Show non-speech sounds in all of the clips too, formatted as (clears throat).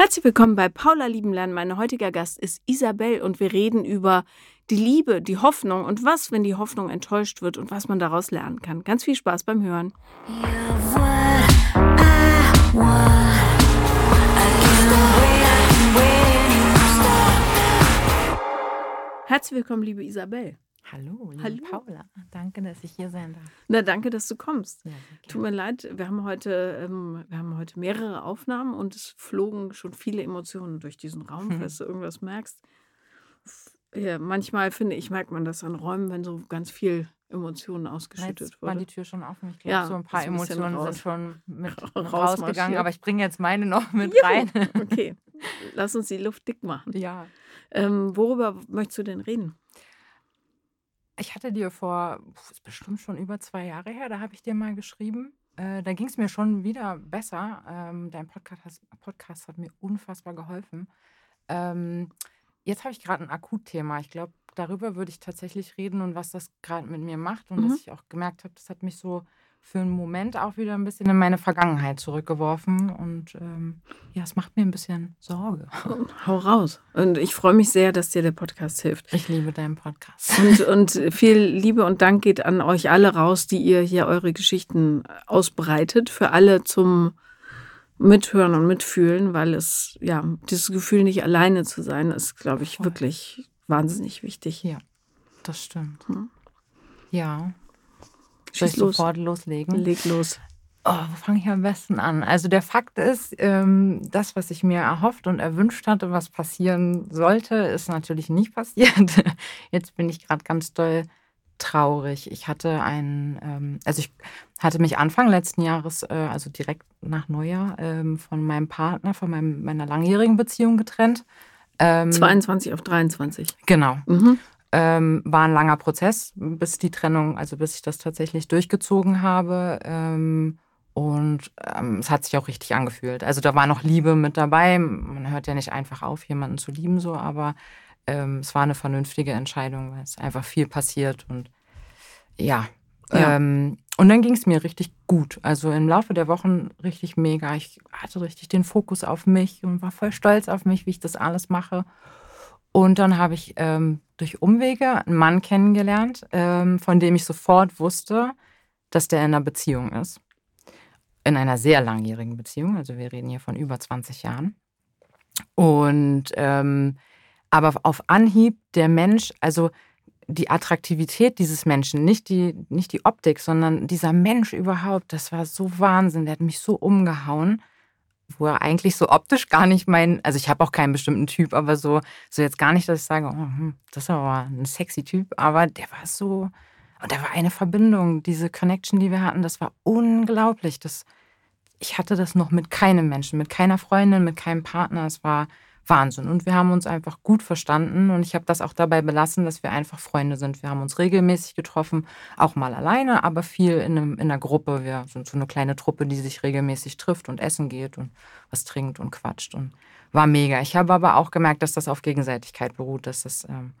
Herzlich willkommen bei Paula Liebenlernen. Mein heutiger Gast ist Isabel und wir reden über die Liebe, die Hoffnung und was, wenn die Hoffnung enttäuscht wird und was man daraus lernen kann. Ganz viel Spaß beim Hören. Herzlich willkommen, liebe Isabel. Hallo, liebe Hallo. Paula. Danke, dass ich hier sein darf. Na, danke, dass du kommst. Ja, Tut mir leid, wir haben heute, ähm, wir haben heute mehrere Aufnahmen und es flogen schon viele Emotionen durch diesen Raum, Hm. falls du irgendwas merkst. Ja, manchmal finde ich, merkt man das an Räumen, wenn so ganz viel Emotionen Jetzt ausgeschüttet war die wurde. Tür schon offen. Ich glaube, Ja, so ein paar Emotionen raus- sind schon mit (laughs) rausgegangen, aber ich bringe jetzt meine noch mit Juhu. rein. Okay, (laughs) lass uns die Luft dick machen. ja. Ähm, worüber möchtest du denn reden? Ich hatte dir vor, puh, ist bestimmt schon über zwei Jahre her, da habe ich dir mal geschrieben. Äh, da ging es mir schon wieder besser. Ähm, dein Podcast, Podcast hat mir unfassbar geholfen. Ähm, jetzt habe ich gerade ein Akutthema. Ich glaube, darüber würde ich tatsächlich reden und was das gerade mit mir macht. Und Mhm. dass ich auch gemerkt habe, das hat mich so für einen Moment auch wieder ein bisschen in meine Vergangenheit zurückgeworfen. Und ähm, ja, es macht mir ein bisschen Sorge. (laughs) Hau raus. Und ich freue mich sehr, dass dir der Podcast hilft. Ich liebe deinen Podcast. Und, und viel Liebe und Dank geht an euch alle raus, die ihr hier eure Geschichten ausbreitet. Für alle zum Mithören und Mitfühlen, weil es, ja, dieses Gefühl, nicht alleine zu sein, ist, glaube ich, Voll. wirklich wahnsinnig wichtig. Ja, das stimmt. Hm. Ja. Soll ich los. sofort loslegen? Leg los. Oh, wo fange ich am besten an? Also der Fakt ist, ähm, das, was ich mir erhofft und erwünscht hatte, was passieren sollte, ist natürlich nicht passiert. (laughs) Jetzt bin ich gerade ganz doll traurig. Ich hatte einen, ähm, also ich hatte mich Anfang letzten Jahres, äh, also direkt nach Neujahr, ähm, von meinem Partner, von meinem, meiner langjährigen Beziehung getrennt. Ähm, 22 auf 23. Genau. Mhm. Ähm, war ein langer Prozess, bis die Trennung, also bis ich das tatsächlich durchgezogen habe. Ähm, und ähm, es hat sich auch richtig angefühlt. Also da war noch Liebe mit dabei. Man hört ja nicht einfach auf, jemanden zu lieben, so, aber ähm, es war eine vernünftige Entscheidung, weil es einfach viel passiert und ja. Ja. Ähm, und dann ging es mir richtig gut. Also im Laufe der Wochen richtig mega. Ich hatte richtig den Fokus auf mich und war voll stolz auf mich, wie ich das alles mache. Und dann habe ich ähm, durch Umwege einen Mann kennengelernt, ähm, von dem ich sofort wusste, dass der in einer Beziehung ist. In einer sehr langjährigen Beziehung. Also wir reden hier von über 20 Jahren. Und ähm, aber auf Anhieb der Mensch, also die Attraktivität dieses Menschen, nicht die, nicht die Optik, sondern dieser Mensch überhaupt, das war so Wahnsinn. Der hat mich so umgehauen, wo er eigentlich so optisch gar nicht mein, also ich habe auch keinen bestimmten Typ, aber so, so jetzt gar nicht, dass ich sage, oh, hm, das ist aber ein sexy Typ, aber der war so, und da war eine Verbindung, diese Connection, die wir hatten, das war unglaublich. Das, ich hatte das noch mit keinem Menschen, mit keiner Freundin, mit keinem Partner. Es war Wahnsinn. Und wir haben uns einfach gut verstanden. Und ich habe das auch dabei belassen, dass wir einfach Freunde sind. Wir haben uns regelmäßig getroffen, auch mal alleine, aber viel in, einem, in einer Gruppe. Wir sind so eine kleine Truppe, die sich regelmäßig trifft und essen geht und was trinkt und quatscht. Und war mega. Ich habe aber auch gemerkt, dass das auf Gegenseitigkeit beruht, dass das ähm,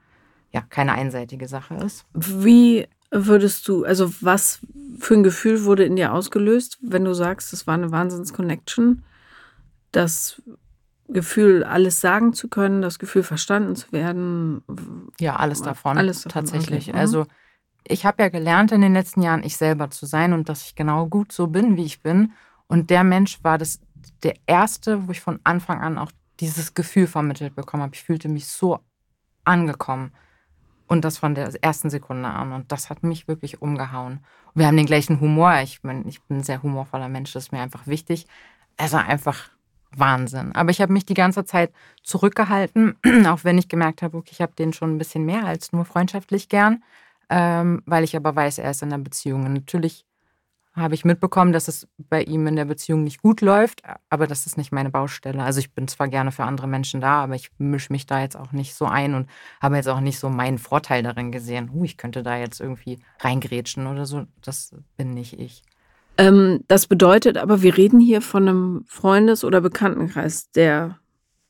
ja keine einseitige Sache ist. Wie würdest du, also was für ein Gefühl wurde in dir ausgelöst, wenn du sagst, es war eine Wahnsinns-Connection? Das Gefühl, alles sagen zu können, das Gefühl, verstanden zu werden. Ja, alles davon. Alles davon, tatsächlich. okay. Mhm. Also ich habe ja gelernt in den letzten Jahren, ich selber zu sein und dass ich genau gut so bin, wie ich bin. Und der Mensch war das der erste, wo ich von Anfang an auch dieses Gefühl vermittelt bekommen habe. Ich fühlte mich so angekommen. Und das von der ersten Sekunde an. Und das hat mich wirklich umgehauen. Wir haben den gleichen Humor. Ich bin, ich bin ein sehr humorvoller Mensch, das ist mir einfach wichtig. War einfach Wahnsinn. Aber ich habe mich die ganze Zeit zurückgehalten, (clears throat) auch wenn ich gemerkt habe, okay, ich habe den schon ein bisschen mehr als nur freundschaftlich gern, ähm, weil ich aber weiß, er ist in einer Beziehung. Und natürlich habe ich mitbekommen, dass es bei ihm in der Beziehung nicht gut läuft, aber das ist nicht meine Baustelle. Also ich bin zwar gerne für andere Menschen da, aber ich mische mich da jetzt auch nicht so ein und habe jetzt auch nicht so meinen Vorteil darin gesehen, uh, ich könnte da jetzt irgendwie reingrätschen oder so. Das bin nicht ich. Ähm, das bedeutet aber, wir reden hier von einem Freundes- oder Bekanntenkreis, der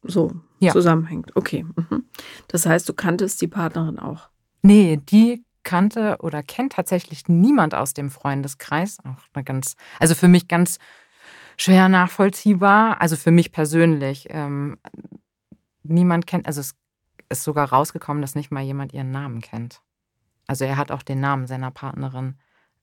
so Ja. zusammenhängt. Okay. Mhm. Das heißt, du kanntest die Partnerin auch. Nee, die kannte oder kennt tatsächlich niemand aus dem Freundeskreis. Auch eine ganz, also für mich ganz schwer nachvollziehbar. Also für mich persönlich. Ähm, niemand kennt, also es ist sogar rausgekommen, dass nicht mal jemand ihren Namen kennt. Also er hat auch den Namen seiner Partnerin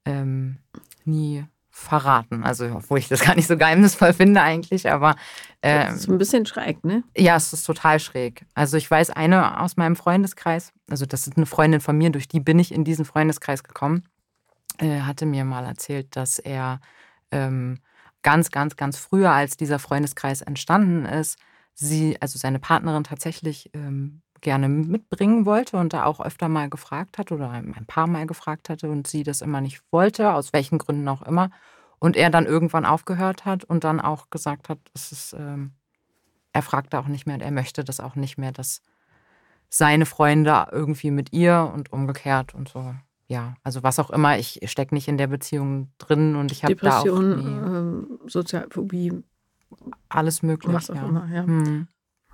ähm, nie verraten. Also, obwohl ich das gar nicht so geheimnisvoll finde eigentlich, aber. Ähm, das ist ein bisschen schräg, ne? Ja, es ist total schräg. Also, ich weiß eine aus meinem Freundeskreis, also, das ist eine Freundin von mir, durch die bin ich in diesen Freundeskreis gekommen, äh, hatte mir mal erzählt, dass er ähm, ganz, ganz, ganz früher, als dieser Freundeskreis entstanden ist, sie, also seine Partnerin tatsächlich ähm, gerne mitbringen wollte und da auch öfter mal gefragt hat oder ein paar Mal gefragt hatte und sie das immer nicht wollte, aus welchen Gründen auch immer. Und er dann irgendwann aufgehört hat und dann auch gesagt hat, es ist, ähm, er fragte auch nicht mehr, er möchte das auch nicht mehr, dass seine Freunde irgendwie mit ihr und umgekehrt und so. Ja, also was auch immer, ich stecke nicht in der Beziehung drin und ich habe da auch Depression, ähm, Sozialphobie, alles mögliche. Was auch ja. immer, ja. Hm.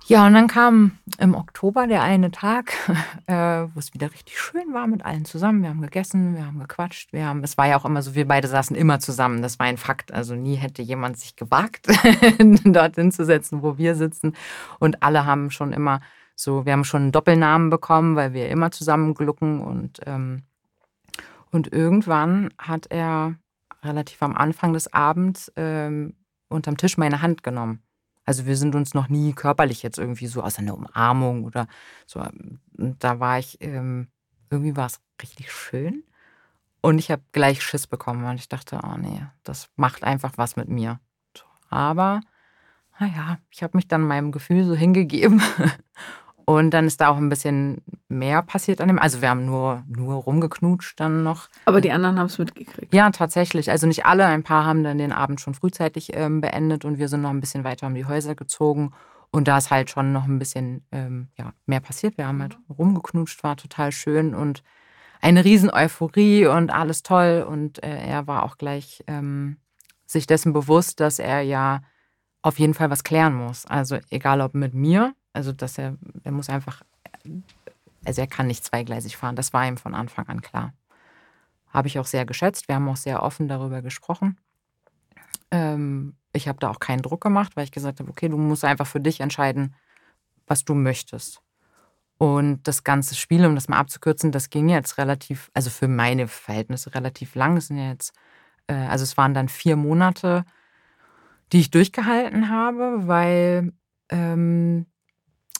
Ja, und dann kam im Oktober der eine Tag, (laughs) äh, wo es wieder richtig schön war mit allen zusammen. Wir haben gegessen, wir haben gequatscht, wir haben, es war ja auch immer so, wir beide saßen immer zusammen. Das war ein Fakt. Also nie hätte jemand sich gewagt, (laughs) dorthin zu setzen, wo wir sitzen. Und alle haben schon immer so, wir haben schon einen Doppelnamen bekommen, weil wir immer zusammen glucken und, ähm, und irgendwann hat er relativ am Anfang des Abends ähm, unterm Tisch meine Hand genommen also wir sind uns noch nie körperlich jetzt irgendwie so aus einer Umarmung oder so. Und da war ich, ähm, irgendwie war es richtig schön. Und ich habe gleich Schiss bekommen, weil ich dachte, oh nee, das macht einfach was mit mir. Aber, naja, ich habe mich dann meinem Gefühl so hingegeben (laughs) Und dann ist da auch ein bisschen mehr passiert an dem. Also wir haben nur, nur rumgeknutscht dann noch. Aber die anderen haben es mitgekriegt. Ja, tatsächlich. Also nicht alle. Ein paar haben dann den Abend schon frühzeitig ähm, beendet und wir sind noch ein bisschen weiter um die Häuser gezogen. Und da ist halt schon noch ein bisschen ähm, ja, mehr passiert. Wir haben halt rumgeknutscht, war total schön und eine riesen Euphorie und alles toll. Und äh, er war auch gleich ähm, sich dessen bewusst, dass er ja auf jeden Fall was klären muss. Also egal ob mit mir also, dass er, er muss einfach, also er kann nicht zweigleisig fahren. Das war ihm von Anfang an klar. Habe ich auch sehr geschätzt. Wir haben auch sehr offen darüber gesprochen. Ähm, ich habe da auch keinen Druck gemacht, weil ich gesagt habe, okay, du musst einfach für dich entscheiden, was du möchtest. Und das ganze Spiel, um das mal abzukürzen, das ging jetzt relativ, also für meine Verhältnisse relativ lang. Es sind ja jetzt, äh, also es waren dann vier Monate, die ich durchgehalten habe, weil ähm,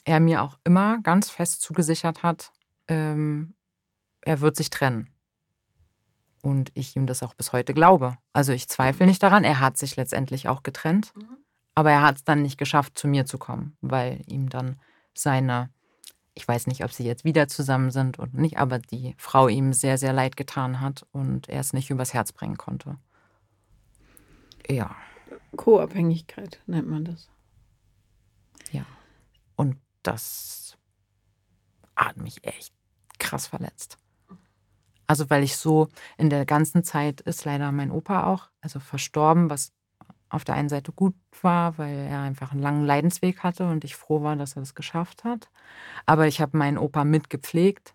er mir auch immer ganz fest zugesichert hat, ähm, er wird sich trennen. Und ich ihm das auch bis heute glaube. Also ich zweifle nicht daran, er hat sich letztendlich auch getrennt, mhm. aber er hat es dann nicht geschafft, zu mir zu kommen, weil ihm dann seine, ich weiß nicht, ob sie jetzt wieder zusammen sind oder nicht, aber die Frau ihm sehr, sehr leid getan hat und er es nicht übers Herz bringen konnte. Ja. Co-Abhängigkeit nennt man das. Ja. Und das hat mich echt krass verletzt. Also weil ich so in der ganzen Zeit ist leider mein Opa auch, also verstorben, was auf der einen Seite gut war, weil er einfach einen langen Leidensweg hatte und ich froh war, dass er das geschafft hat. Aber ich habe meinen Opa mitgepflegt.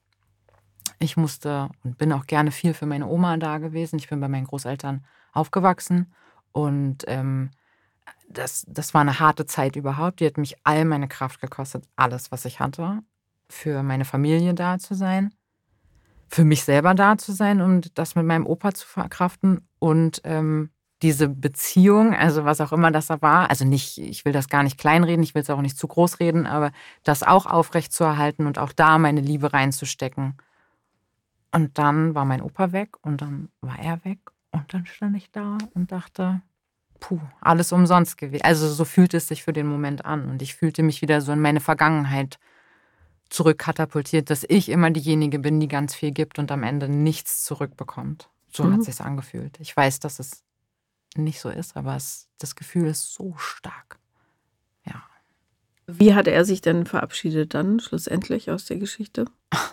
Ich musste und bin auch gerne viel für meine Oma da gewesen. Ich bin bei meinen Großeltern aufgewachsen und ähm, das, das war eine harte Zeit überhaupt. Die hat mich all meine Kraft gekostet, alles, was ich hatte, für meine Familie da zu sein, für mich selber da zu sein und das mit meinem Opa zu verkraften und ähm, diese Beziehung, also was auch immer das da war, also nicht, ich will das gar nicht kleinreden, ich will es auch nicht zu groß reden, aber das auch aufrecht zu erhalten und auch da meine Liebe reinzustecken. Und dann war mein Opa weg und dann war er weg und dann stand ich da und dachte, puh, alles umsonst gewesen. Also so fühlte es sich für den Moment an. Und ich fühlte mich wieder so in meine Vergangenheit zurückkatapultiert, dass ich immer diejenige bin, die ganz viel gibt und am Ende nichts zurückbekommt. So mhm. hat es sich angefühlt. Ich weiß, dass es nicht so ist, aber es, das Gefühl ist so stark. Ja. Wie hat er sich denn verabschiedet dann schlussendlich aus der Geschichte? (laughs)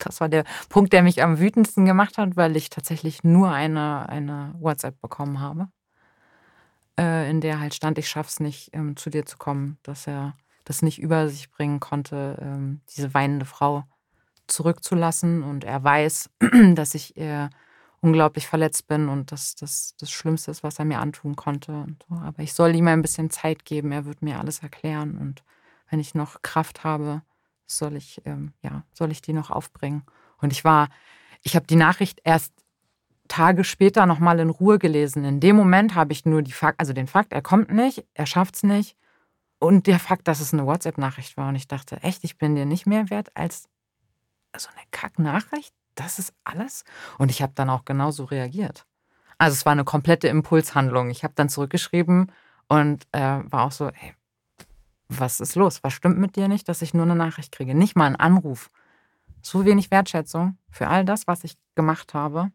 Das war der Punkt, der mich am wütendsten gemacht hat, weil ich tatsächlich nur eine, eine WhatsApp bekommen habe äh, in der halt stand, ich schaff's nicht, ähm, zu dir zu kommen, dass er das nicht über sich bringen konnte, ähm, diese weinende Frau zurückzulassen. Und er weiß, (clears throat) dass ich äh, unglaublich verletzt bin und das das, das Schlimmste ist, was er mir antun konnte. So. Aber ich soll ihm ein bisschen Zeit geben. Er wird mir alles erklären. Und wenn ich noch Kraft habe, soll ich, ähm, ja, soll ich die noch aufbringen. Und ich war, ich habe die Nachricht erst Tage später nochmal in Ruhe gelesen. In dem Moment habe ich nur die Fakt, also den Fakt, er kommt nicht, er schafft es nicht. Und der Fakt, dass es eine WhatsApp-Nachricht war. Und ich dachte, echt, ich bin dir nicht mehr wert als so eine Kack-Nachricht? Das ist alles? Und ich habe dann auch genauso reagiert. Also es war eine komplette Impulshandlung. Ich habe dann zurückgeschrieben und äh, war auch so, hey, was ist los? Was stimmt mit dir nicht, dass ich nur eine Nachricht kriege? Nicht mal einen Anruf. So wenig Wertschätzung für all das, was ich gemacht habe.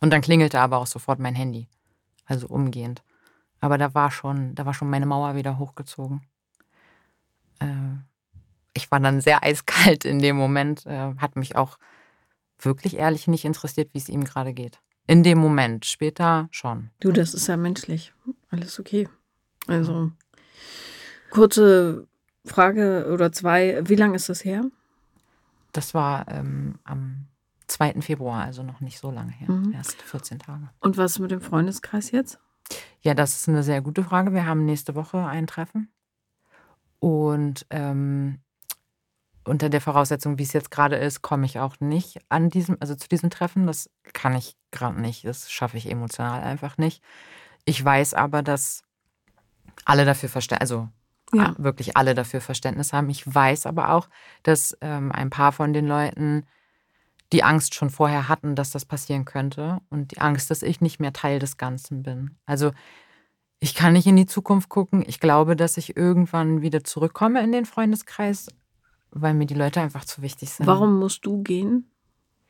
Und dann klingelte aber auch sofort mein Handy. Also umgehend. Aber da war schon, da war schon meine Mauer wieder hochgezogen. Äh, ich war dann sehr eiskalt in dem Moment, äh, hat mich auch wirklich ehrlich nicht interessiert, wie es ihm gerade geht. In dem Moment, später schon. Du, das ist ja menschlich. Alles okay. Also, kurze Frage oder zwei. Wie lange ist das her? Das war ähm, am 2. Februar, also noch nicht so lange her. Mhm. Erst 14 Tage. Und was mit dem Freundeskreis jetzt? Ja, das ist eine sehr gute Frage. Wir haben nächste Woche ein Treffen. Und ähm, unter der Voraussetzung, wie es jetzt gerade ist, komme ich auch nicht an diesem, also zu diesem Treffen. Das kann ich gerade nicht. Das schaffe ich emotional einfach nicht. Ich weiß aber, dass alle dafür Verständnis, also ja. wirklich alle dafür Verständnis haben. Ich weiß aber auch, dass ähm, ein paar von den Leuten die Angst schon vorher hatten, dass das passieren könnte und die Angst, dass ich nicht mehr Teil des Ganzen bin. Also ich kann nicht in die Zukunft gucken. Ich glaube, dass ich irgendwann wieder zurückkomme in den Freundeskreis, weil mir die Leute einfach zu wichtig sind. Warum musst du gehen?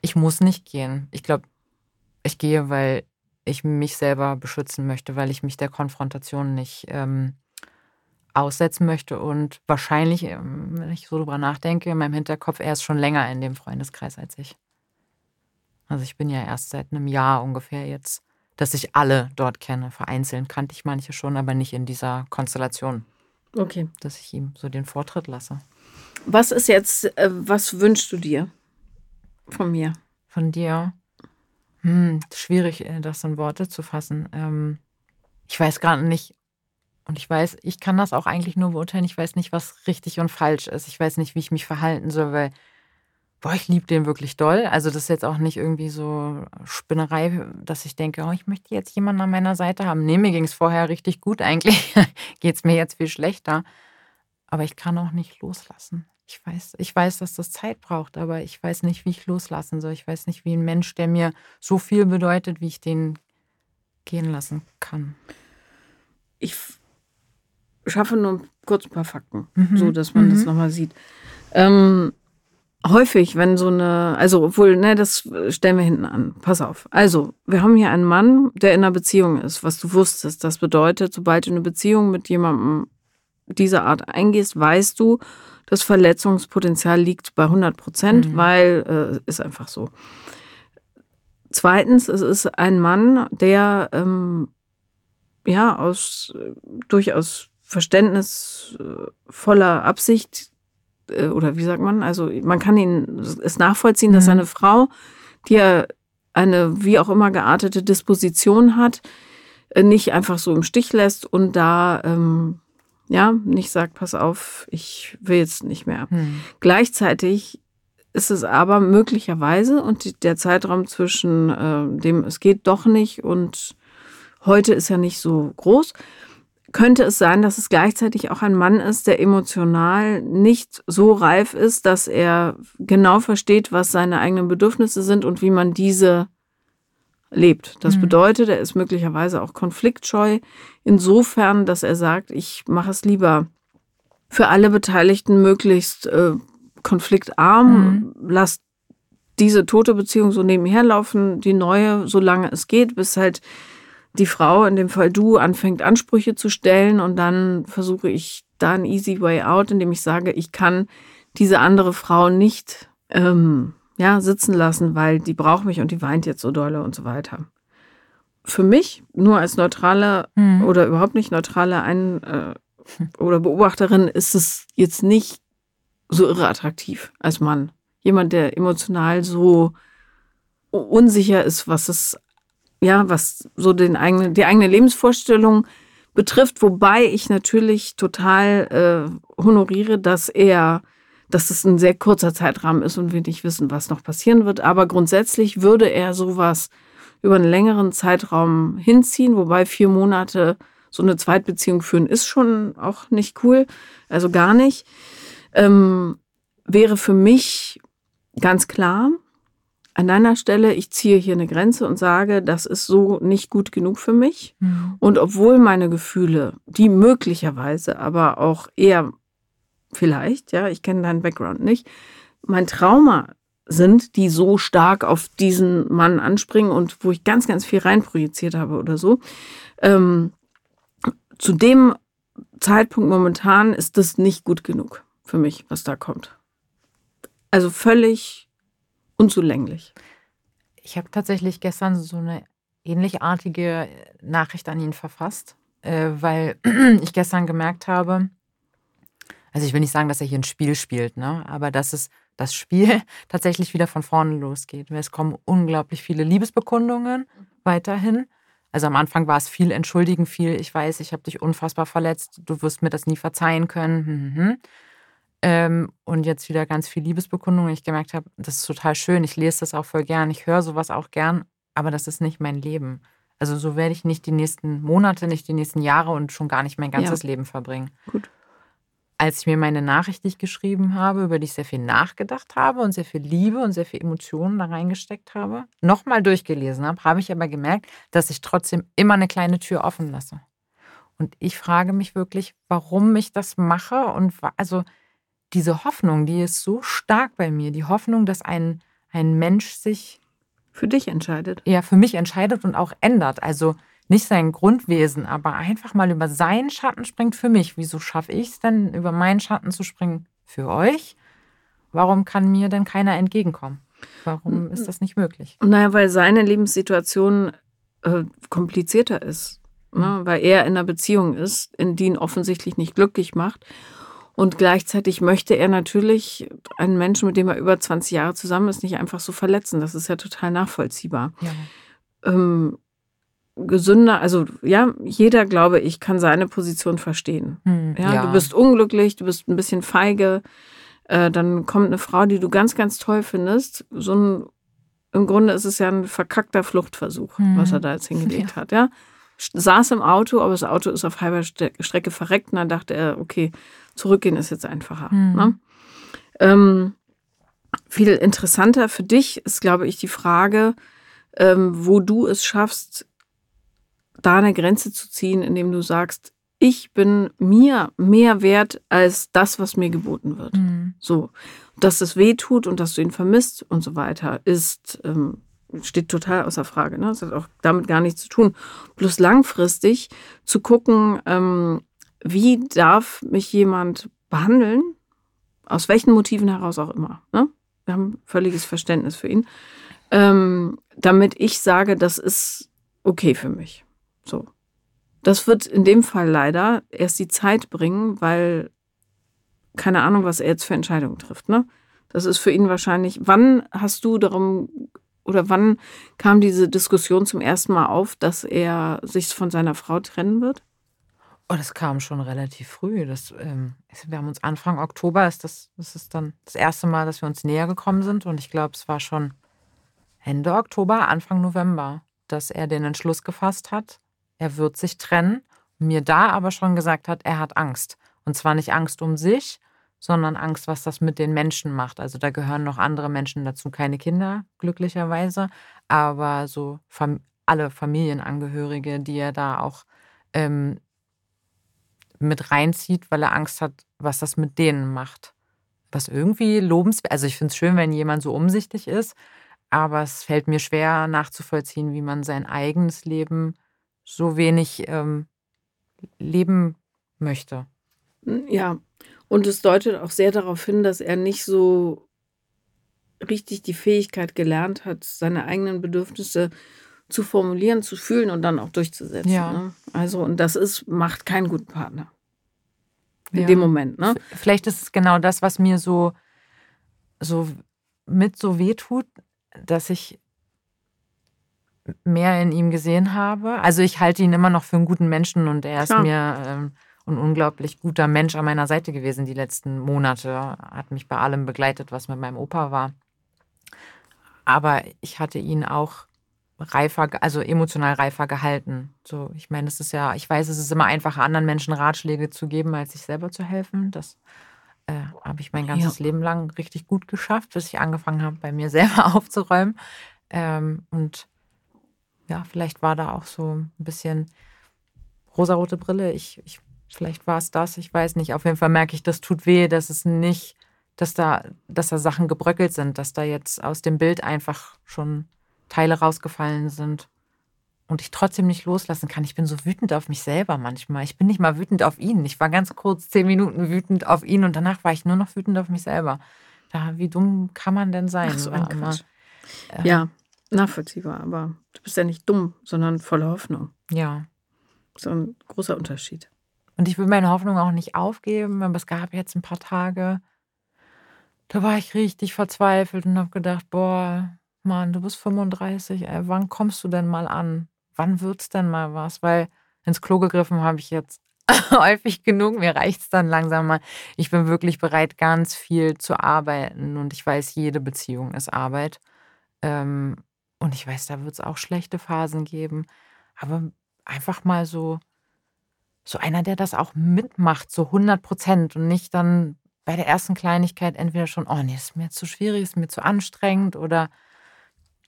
Ich muss nicht gehen. Ich glaube, ich gehe, weil ich mich selber beschützen möchte, weil ich mich der Konfrontation nicht ähm, aussetzen möchte. Und wahrscheinlich, ähm, wenn ich so drüber nachdenke, in meinem Hinterkopf, er ist schon länger in dem Freundeskreis als ich. Also ich bin ja erst seit einem Jahr ungefähr jetzt, dass ich alle dort kenne. Vereinzelt kannte ich manche schon, aber nicht in dieser Konstellation. Okay. Dass ich ihm so den Vortritt lasse. Was ist jetzt, äh, was wünschst du dir von mir? Von dir? Hm, schwierig, äh, das in Worte zu fassen. Ähm, ich weiß gerade nicht, und ich weiß, ich kann das auch eigentlich nur beurteilen. Ich weiß nicht, was richtig und falsch ist. Ich weiß nicht, wie ich mich verhalten soll, weil, boah, ich liebe den wirklich doll. Also, das ist jetzt auch nicht irgendwie so Spinnerei, dass ich denke, oh, ich möchte jetzt jemanden an meiner Seite haben. Nee, mir ging es vorher richtig gut. Eigentlich (laughs) geht es mir jetzt viel schlechter. Aber ich kann auch nicht loslassen. Ich weiß, ich weiß, dass das Zeit braucht, aber ich weiß nicht, wie ich loslassen soll. Ich weiß nicht, wie ein Mensch, der mir so viel bedeutet, wie ich den gehen lassen kann. Ich schaffe nur kurz ein paar Fakten, mhm. so dass man mhm. das nochmal sieht. Ähm, häufig, wenn so eine, also obwohl, ne, das stellen wir hinten an. Pass auf. Also, wir haben hier einen Mann, der in einer Beziehung ist, was du wusstest. Das bedeutet, sobald du eine Beziehung mit jemandem dieser Art eingehst, weißt du, das Verletzungspotenzial liegt bei 100 Prozent, mhm. weil äh, ist einfach so. Zweitens, es ist ein Mann, der ähm, ja aus äh, durchaus verständnisvoller Absicht äh, oder wie sagt man, also man kann ihn es nachvollziehen, dass mhm. eine Frau, die ja eine wie auch immer geartete Disposition hat, äh, nicht einfach so im Stich lässt und da ähm, ja, nicht sagt, pass auf, ich will jetzt nicht mehr. Hm. Gleichzeitig ist es aber möglicherweise und der Zeitraum zwischen äh, dem es geht doch nicht und heute ist ja nicht so groß, könnte es sein, dass es gleichzeitig auch ein Mann ist, der emotional nicht so reif ist, dass er genau versteht, was seine eigenen Bedürfnisse sind und wie man diese lebt. Das mhm. bedeutet, er ist möglicherweise auch konfliktscheu, insofern, dass er sagt, ich mache es lieber für alle Beteiligten möglichst äh, konfliktarm, mhm. lass diese tote Beziehung so nebenher laufen, die neue, solange es geht, bis halt die Frau, in dem Fall du, anfängt Ansprüche zu stellen und dann versuche ich da ein easy way out, indem ich sage, ich kann diese andere Frau nicht ähm, ja, sitzen lassen, weil die braucht mich und die weint jetzt so dolle und so weiter. Für mich, nur als neutrale mhm. oder überhaupt nicht neutrale Ein- äh, oder Beobachterin, ist es jetzt nicht so irre attraktiv als Mann. Jemand, der emotional so unsicher ist, was es, ja, was so den eigenen, die eigene Lebensvorstellung betrifft, wobei ich natürlich total äh, honoriere, dass er, dass es ein sehr kurzer Zeitrahmen ist und wir nicht wissen, was noch passieren wird. Aber grundsätzlich würde er sowas über einen längeren Zeitraum hinziehen, wobei vier Monate so eine Zweitbeziehung führen ist schon auch nicht cool, also gar nicht. Ähm, wäre für mich ganz klar, an deiner Stelle, ich ziehe hier eine Grenze und sage, das ist so nicht gut genug für mich. Mhm. Und obwohl meine Gefühle, die möglicherweise, aber auch eher vielleicht, ja, ich kenne deinen Background nicht, mein Trauma sind, die so stark auf diesen Mann anspringen und wo ich ganz, ganz viel reinprojiziert habe oder so. Ähm, zu dem Zeitpunkt momentan ist das nicht gut genug für mich, was da kommt. Also völlig unzulänglich. Ich habe tatsächlich gestern so eine ähnlichartige Nachricht an ihn verfasst, äh, weil (clears throat) ich gestern gemerkt habe, also ich will nicht sagen, dass er hier ein Spiel spielt, ne? aber dass es das Spiel (laughs) tatsächlich wieder von vorne losgeht. Es kommen unglaublich viele Liebesbekundungen weiterhin. Also am Anfang war es viel Entschuldigen, viel, ich weiß, ich habe dich unfassbar verletzt, du wirst mir das nie verzeihen können. Ähm, und jetzt wieder ganz viel Liebesbekundung. Ich gemerkt habe, das ist total schön. Ich lese das auch voll gern. Ich höre sowas auch gern, aber das ist nicht mein Leben. Also so werde ich nicht die nächsten Monate, nicht die nächsten Jahre und schon gar nicht mein ganzes ja. Leben verbringen. Gut. Als ich mir meine Nachricht, die ich geschrieben habe, über die ich sehr viel nachgedacht habe und sehr viel Liebe und sehr viel Emotionen da reingesteckt habe, nochmal durchgelesen habe, habe ich aber gemerkt, dass ich trotzdem immer eine kleine Tür offen lasse. Und ich frage mich wirklich, warum ich das mache und also diese Hoffnung, die ist so stark bei mir, die Hoffnung, dass ein, ein Mensch sich für dich entscheidet. Ja, für mich entscheidet und auch ändert. Also nicht sein Grundwesen, aber einfach mal über seinen Schatten springt für mich. Wieso schaffe ich es denn, über meinen Schatten zu springen für euch? Warum kann mir denn keiner entgegenkommen? Warum ist das nicht möglich? Naja, weil seine Lebenssituation äh, komplizierter ist. Ne? Weil er in einer Beziehung ist, in die ihn offensichtlich nicht glücklich macht. Und gleichzeitig möchte er natürlich einen Menschen, mit dem er über 20 Jahre zusammen ist, nicht einfach so verletzen. Das ist ja total nachvollziehbar. Ja. Ähm, gesünder, also ja, jeder, glaube ich, kann seine Position verstehen. Hm, ja, ja, du bist unglücklich, du bist ein bisschen feige. Äh, dann kommt eine Frau, die du ganz, ganz toll findest. So ein, im Grunde ist es ja ein verkackter Fluchtversuch, hm. was er da jetzt hingelegt ja. hat, ja saß im Auto, aber das Auto ist auf halber Strecke verreckt und dann dachte er, okay, zurückgehen ist jetzt einfacher. Mhm. Ne? Ähm, viel interessanter für dich ist, glaube ich, die Frage, ähm, wo du es schaffst, da eine Grenze zu ziehen, indem du sagst, ich bin mir mehr wert als das, was mir geboten wird. Mhm. So, dass es weh tut und dass du ihn vermisst und so weiter, ist ähm, steht total außer Frage. Ne? Das hat auch damit gar nichts zu tun. Plus langfristig zu gucken, ähm, wie darf mich jemand behandeln, aus welchen Motiven heraus auch immer. Ne? Wir haben völliges Verständnis für ihn. Ähm, damit ich sage, das ist okay für mich. So. Das wird in dem Fall leider erst die Zeit bringen, weil keine Ahnung, was er jetzt für Entscheidungen trifft. Ne? Das ist für ihn wahrscheinlich. Wann hast du darum oder wann kam diese Diskussion zum ersten Mal auf, dass er sich von seiner Frau trennen wird? Oh, das kam schon relativ früh. Das, ähm, wir haben uns Anfang Oktober, ist das, das ist dann das erste Mal, dass wir uns näher gekommen sind. Und ich glaube, es war schon Ende Oktober, Anfang November, dass er den Entschluss gefasst hat, er wird sich trennen. Mir da aber schon gesagt hat, er hat Angst. Und zwar nicht Angst um sich, sondern Angst, was das mit den Menschen macht. Also da gehören noch andere Menschen dazu, keine Kinder, glücklicherweise, aber so alle Familienangehörige, die er da auch ähm, mit reinzieht, weil er Angst hat, was das mit denen macht. Was irgendwie lobenswert, also ich finde es schön, wenn jemand so umsichtig ist, aber es fällt mir schwer nachzuvollziehen, wie man sein eigenes Leben so wenig ähm, leben möchte. Ja, und es deutet auch sehr darauf hin, dass er nicht so richtig die Fähigkeit gelernt hat, seine eigenen Bedürfnisse zu formulieren, zu fühlen und dann auch durchzusetzen. Ja. Ne? Also, und das ist, macht keinen guten Partner. In ja. dem Moment, ne? Vielleicht ist es genau das, was mir so, so mit so wehtut, dass ich mehr in ihm gesehen habe. Also ich halte ihn immer noch für einen guten Menschen und er Klar. ist mir ähm, ein unglaublich guter Mensch an meiner Seite gewesen die letzten Monate. Hat mich bei allem begleitet, was mit meinem Opa war. Aber ich hatte ihn auch reifer, also emotional reifer gehalten. So, ich meine, es ist ja, ich weiß, es ist immer einfacher, anderen Menschen Ratschläge zu geben, als sich selber zu helfen. Das äh, habe ich mein ganzes ja. Leben lang richtig gut geschafft, bis ich angefangen habe, bei mir (laughs) selber aufzuräumen. Ähm, und ja, vielleicht war da auch so ein bisschen rosarote Brille. Ich, ich, vielleicht war es das, ich weiß nicht. Auf jeden Fall merke ich, das tut weh, dass es nicht, dass da, dass da Sachen gebröckelt sind, dass da jetzt aus dem Bild einfach schon Teile rausgefallen sind und ich trotzdem nicht loslassen kann. Ich bin so wütend auf mich selber manchmal. Ich bin nicht mal wütend auf ihn. Ich war ganz kurz zehn Minuten wütend auf ihn und danach war ich nur noch wütend auf mich selber. Da, wie dumm kann man denn sein? Ach, so ein immer, äh, ja, nachvollziehbar. Aber du bist ja nicht dumm, sondern voller Hoffnung. Ja. So ein großer Unterschied. Und ich will meine Hoffnung auch nicht aufgeben, aber es gab jetzt ein paar Tage, da war ich richtig verzweifelt und habe gedacht, boah, Mann, du bist 35, ey, wann kommst du denn mal an? wann wird's denn mal was? Weil ins Klo gegriffen habe ich jetzt (laughs) häufig genug. Mir reicht es dann langsam mal. Ich bin wirklich bereit, ganz viel zu arbeiten. Und ich weiß, jede Beziehung ist Arbeit. Ähm, und ich weiß, da wird es auch schlechte Phasen geben. Aber einfach mal so, so einer, der das auch mitmacht, so 100 Prozent und nicht dann bei der ersten Kleinigkeit entweder schon, oh nee, ist mir zu schwierig, ist mir zu anstrengend oder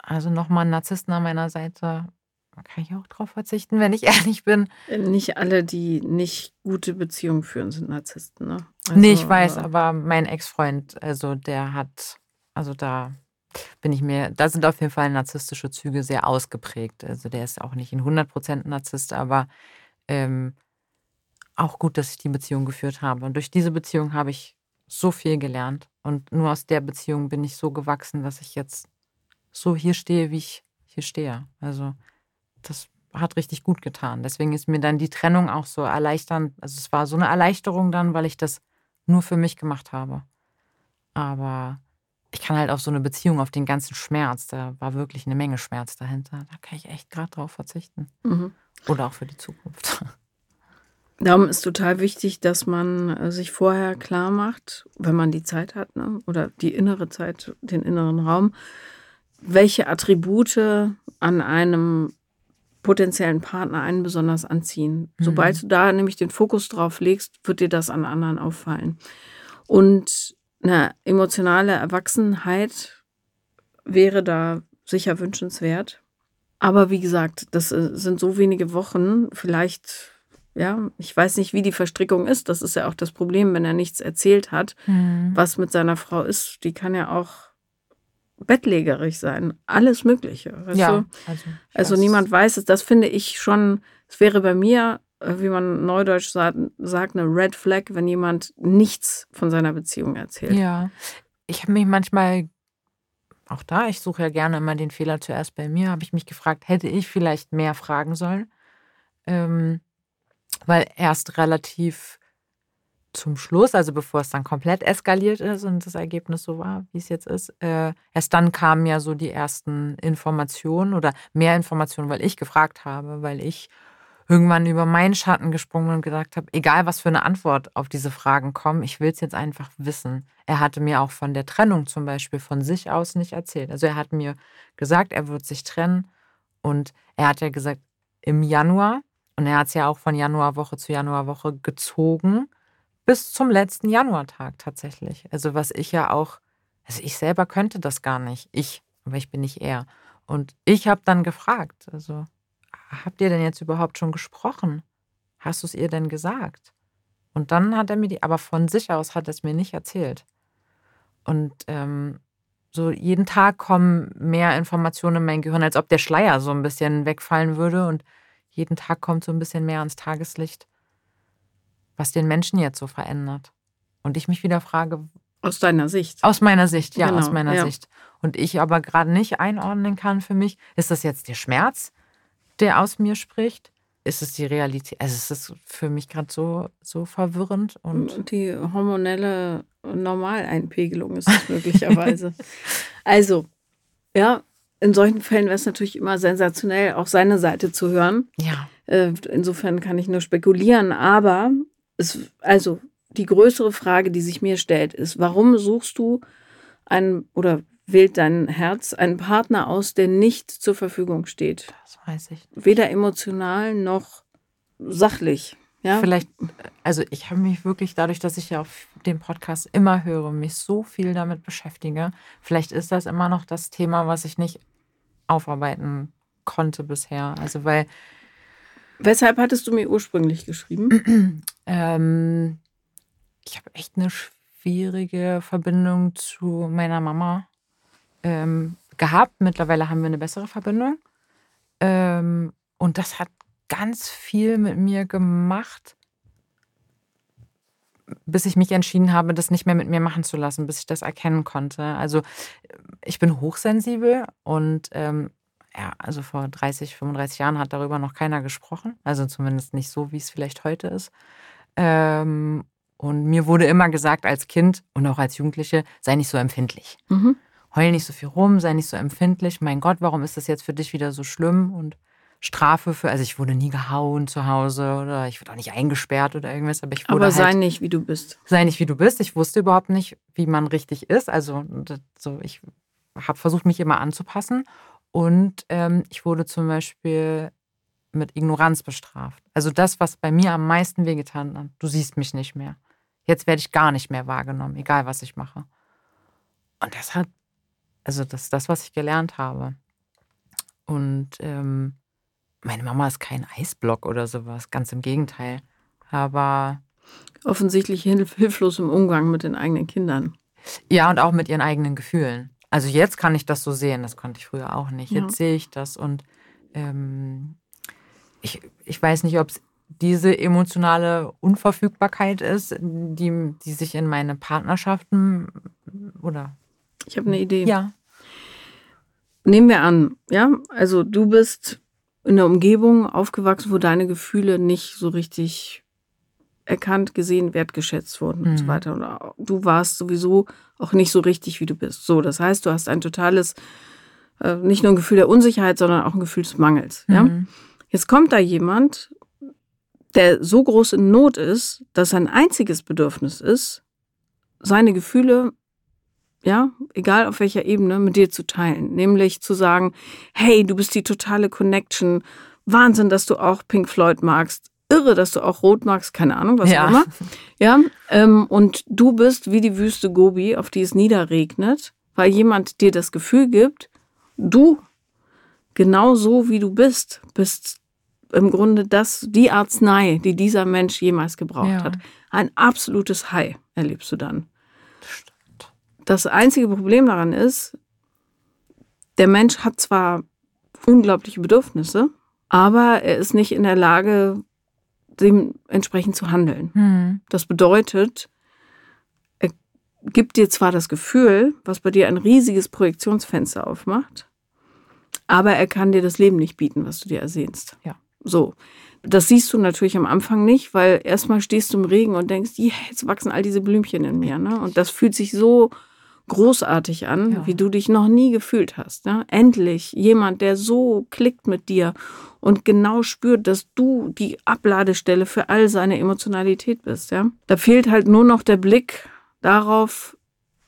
also nochmal einen Narzissten an meiner Seite kann ich auch drauf verzichten, wenn ich (laughs) ehrlich bin. Nicht alle, die nicht gute Beziehungen führen, sind Narzissten, ne? Also, nee, ich weiß, aber mein Ex-Freund, also der hat, also da bin ich mir, da sind auf jeden Fall narzisstische Züge sehr ausgeprägt. Also der ist auch nicht in 100% Narzisst, aber ähm, auch gut, dass ich die Beziehung geführt habe. Und durch diese Beziehung habe ich so viel gelernt. Und nur aus der Beziehung bin ich so gewachsen, dass ich jetzt so hier stehe, wie ich hier stehe. Also das hat richtig gut getan. Deswegen ist mir dann die Trennung auch so erleichternd. Also es war so eine Erleichterung dann, weil ich das nur für mich gemacht habe. Aber ich kann halt auf so eine Beziehung, auf den ganzen Schmerz, da war wirklich eine Menge Schmerz dahinter. Da kann ich echt gerade drauf verzichten. Mhm. Oder auch für die Zukunft. (laughs) Darum ist total wichtig, dass man äh, sich vorher klar macht, wenn man die Zeit hat, ne? oder die innere Zeit, den inneren Raum, welche Attribute an einem potenziellen Partner einen besonders anziehen. Mhm. Sobald du da nämlich den Fokus drauf legst, wird dir das an anderen auffallen. Und eine emotionale Erwachsenheit wäre da sicher wünschenswert. Aber wie gesagt, das äh, sind so wenige Wochen. Vielleicht, ja, ich weiß nicht, wie die Verstrickung ist. Das ist ja auch das Problem, wenn er nichts erzählt hat, mhm. was mit seiner Frau ist. Die kann ja auch bettlägerig sein. Alles Mögliche. ja, also, also niemand weiß es. Das finde ich schon, es wäre bei mir, äh, wie man neudeutsch sagt, sagt, eine Red Flag, wenn jemand nichts von seiner Beziehung erzählt. Ja, ich habe mich manchmal, auch da, ich suche ja gerne immer den Fehler zuerst bei mir, habe ich mich gefragt, hätte ich vielleicht mehr fragen sollen? Ähm, weil erst relativ zum Schluss, also bevor es dann komplett eskaliert ist und das Ergebnis so war, wie es jetzt ist, äh, erst dann kamen ja so die ersten Informationen oder mehr Informationen, weil ich gefragt habe, weil ich irgendwann über meinen Schatten gesprungen und gesagt habe, egal was für eine Antwort auf diese Fragen kommen, ich will es jetzt einfach wissen. Er hatte mir auch von der Trennung zum Beispiel von sich aus nicht erzählt. Also er hat mir gesagt, er wird sich trennen und er hat ja gesagt, im Januar, und er hat es ja auch von Januarwoche zu Januarwoche gezogen, bis zum letzten Januartag tatsächlich. Also was ich ja auch, also ich selber könnte das gar nicht. Ich, aber ich bin nicht er. Und ich habe dann gefragt, also habt ihr denn jetzt überhaupt schon gesprochen? Hast du es ihr denn gesagt? Und dann hat er mir die, aber von sich aus hat er es mir nicht erzählt. Und ähm, so jeden Tag kommen mehr Informationen in mein Gehirn, als ob der Schleier so ein bisschen wegfallen würde. Und jeden Tag kommt so ein bisschen mehr ans Tageslicht was den Menschen jetzt so verändert. Und ich mich wieder frage. Aus deiner Sicht. Aus meiner Sicht, ja, genau, aus meiner ja. Sicht. Und ich aber gerade nicht einordnen kann für mich, ist das jetzt der Schmerz, der aus mir spricht? Ist es die Realität? Also es ist für mich gerade so, so verwirrend. Und die hormonelle Normaleinpegelung ist es möglicherweise. (laughs) also, ja, in solchen Fällen wäre es natürlich immer sensationell, auch seine Seite zu hören. Ja. Äh, insofern kann ich nur spekulieren, aber es, also die größere Frage, die sich mir stellt, ist, warum suchst du einen oder wählt dein Herz einen Partner aus, der nicht zur Verfügung steht? Das weiß ich. Weder emotional noch sachlich. Ja? Vielleicht, also ich habe mich wirklich dadurch, dass ich ja auf dem Podcast immer höre, mich so viel damit beschäftige. Vielleicht ist das immer noch das Thema, was ich nicht aufarbeiten konnte bisher. Also weil. Weshalb hattest du mir ursprünglich geschrieben? (clears throat) ähm, ich habe echt eine schwierige Verbindung zu meiner Mama ähm, gehabt. Mittlerweile haben wir eine bessere Verbindung. Ähm, und das hat ganz viel mit mir gemacht, bis ich mich entschieden habe, das nicht mehr mit mir machen zu lassen, bis ich das erkennen konnte. Also ich bin hochsensibel und ähm, ja, also vor 30, 35 Jahren hat darüber noch keiner gesprochen. Also zumindest nicht so, wie es vielleicht heute ist. Ähm, und mir wurde immer gesagt als Kind und auch als Jugendliche, sei nicht so empfindlich. Mhm. Heul nicht so viel rum, sei nicht so empfindlich. Mein Gott, warum ist das jetzt für dich wieder so schlimm? Und Strafe für, also ich wurde nie gehauen zu Hause oder ich wurde auch nicht eingesperrt oder irgendwas, aber ich wurde. Aber sei halt, nicht, wie du bist. Sei nicht, wie du bist. Ich wusste überhaupt nicht, wie man richtig ist. Also so, ich habe versucht, mich immer anzupassen. Und ähm, ich wurde zum Beispiel mit Ignoranz bestraft. Also das, was bei mir am meisten wehgetan hat, du siehst mich nicht mehr. Jetzt werde ich gar nicht mehr wahrgenommen, egal was ich mache. Und das hat, also das ist das, was ich gelernt habe. Und ähm, meine Mama ist kein Eisblock oder sowas, ganz im Gegenteil. Aber. Offensichtlich hilflos im Umgang mit den eigenen Kindern. Ja, und auch mit ihren eigenen Gefühlen. Also jetzt kann ich das so sehen, das konnte ich früher auch nicht. Jetzt ja. sehe ich das und ähm, ich, ich weiß nicht, ob es diese emotionale Unverfügbarkeit ist, die, die sich in meine Partnerschaften oder. Ich habe eine Idee. Ja. Nehmen wir an, ja, also du bist in einer Umgebung aufgewachsen, wo deine Gefühle nicht so richtig erkannt, gesehen, wertgeschätzt wurden mhm. und so mhm. weiter. Und du warst sowieso auch nicht so richtig, wie du bist. So, das heißt, du hast ein totales, äh, nicht nur ein Gefühl der Unsicherheit, sondern auch ein Gefühl des Mangels. Mhm. Ja? Jetzt kommt da jemand der so groß in Not ist, dass sein einziges Bedürfnis ist, seine Gefühle, ja, egal auf welcher Ebene, mit dir zu teilen. Nämlich zu sagen, hey, du bist die totale Connection. Wahnsinn, dass du auch Pink Floyd magst. Irre, dass du auch Rot magst, keine Ahnung, was ja. auch immer. Ja, ähm, und du bist wie die Wüste Gobi, auf die es niederregnet, weil jemand dir das Gefühl gibt, du, genau so wie du bist, bist im Grunde das, die Arznei, die dieser Mensch jemals gebraucht ja. hat. Ein absolutes High erlebst du dann. Das einzige Problem daran ist, der Mensch hat zwar unglaubliche Bedürfnisse, aber er ist nicht in der Lage, dementsprechend zu handeln. Mhm. Das bedeutet, er gibt dir zwar das Gefühl, was bei dir ein riesiges Projektionsfenster aufmacht, aber er kann dir das Leben nicht bieten, was du dir ersehnst. Ja. So. Das siehst du natürlich am Anfang nicht, weil erstmal stehst du im Regen und denkst, yeah, jetzt wachsen all diese Blümchen in mir. Ne? Und das fühlt sich so großartig an, ja. wie du dich noch nie gefühlt hast. Ne? Endlich jemand, der so klickt mit dir und genau spürt, dass du die Abladestelle für all seine Emotionalität bist. Ja? Da fehlt halt nur noch der Blick darauf,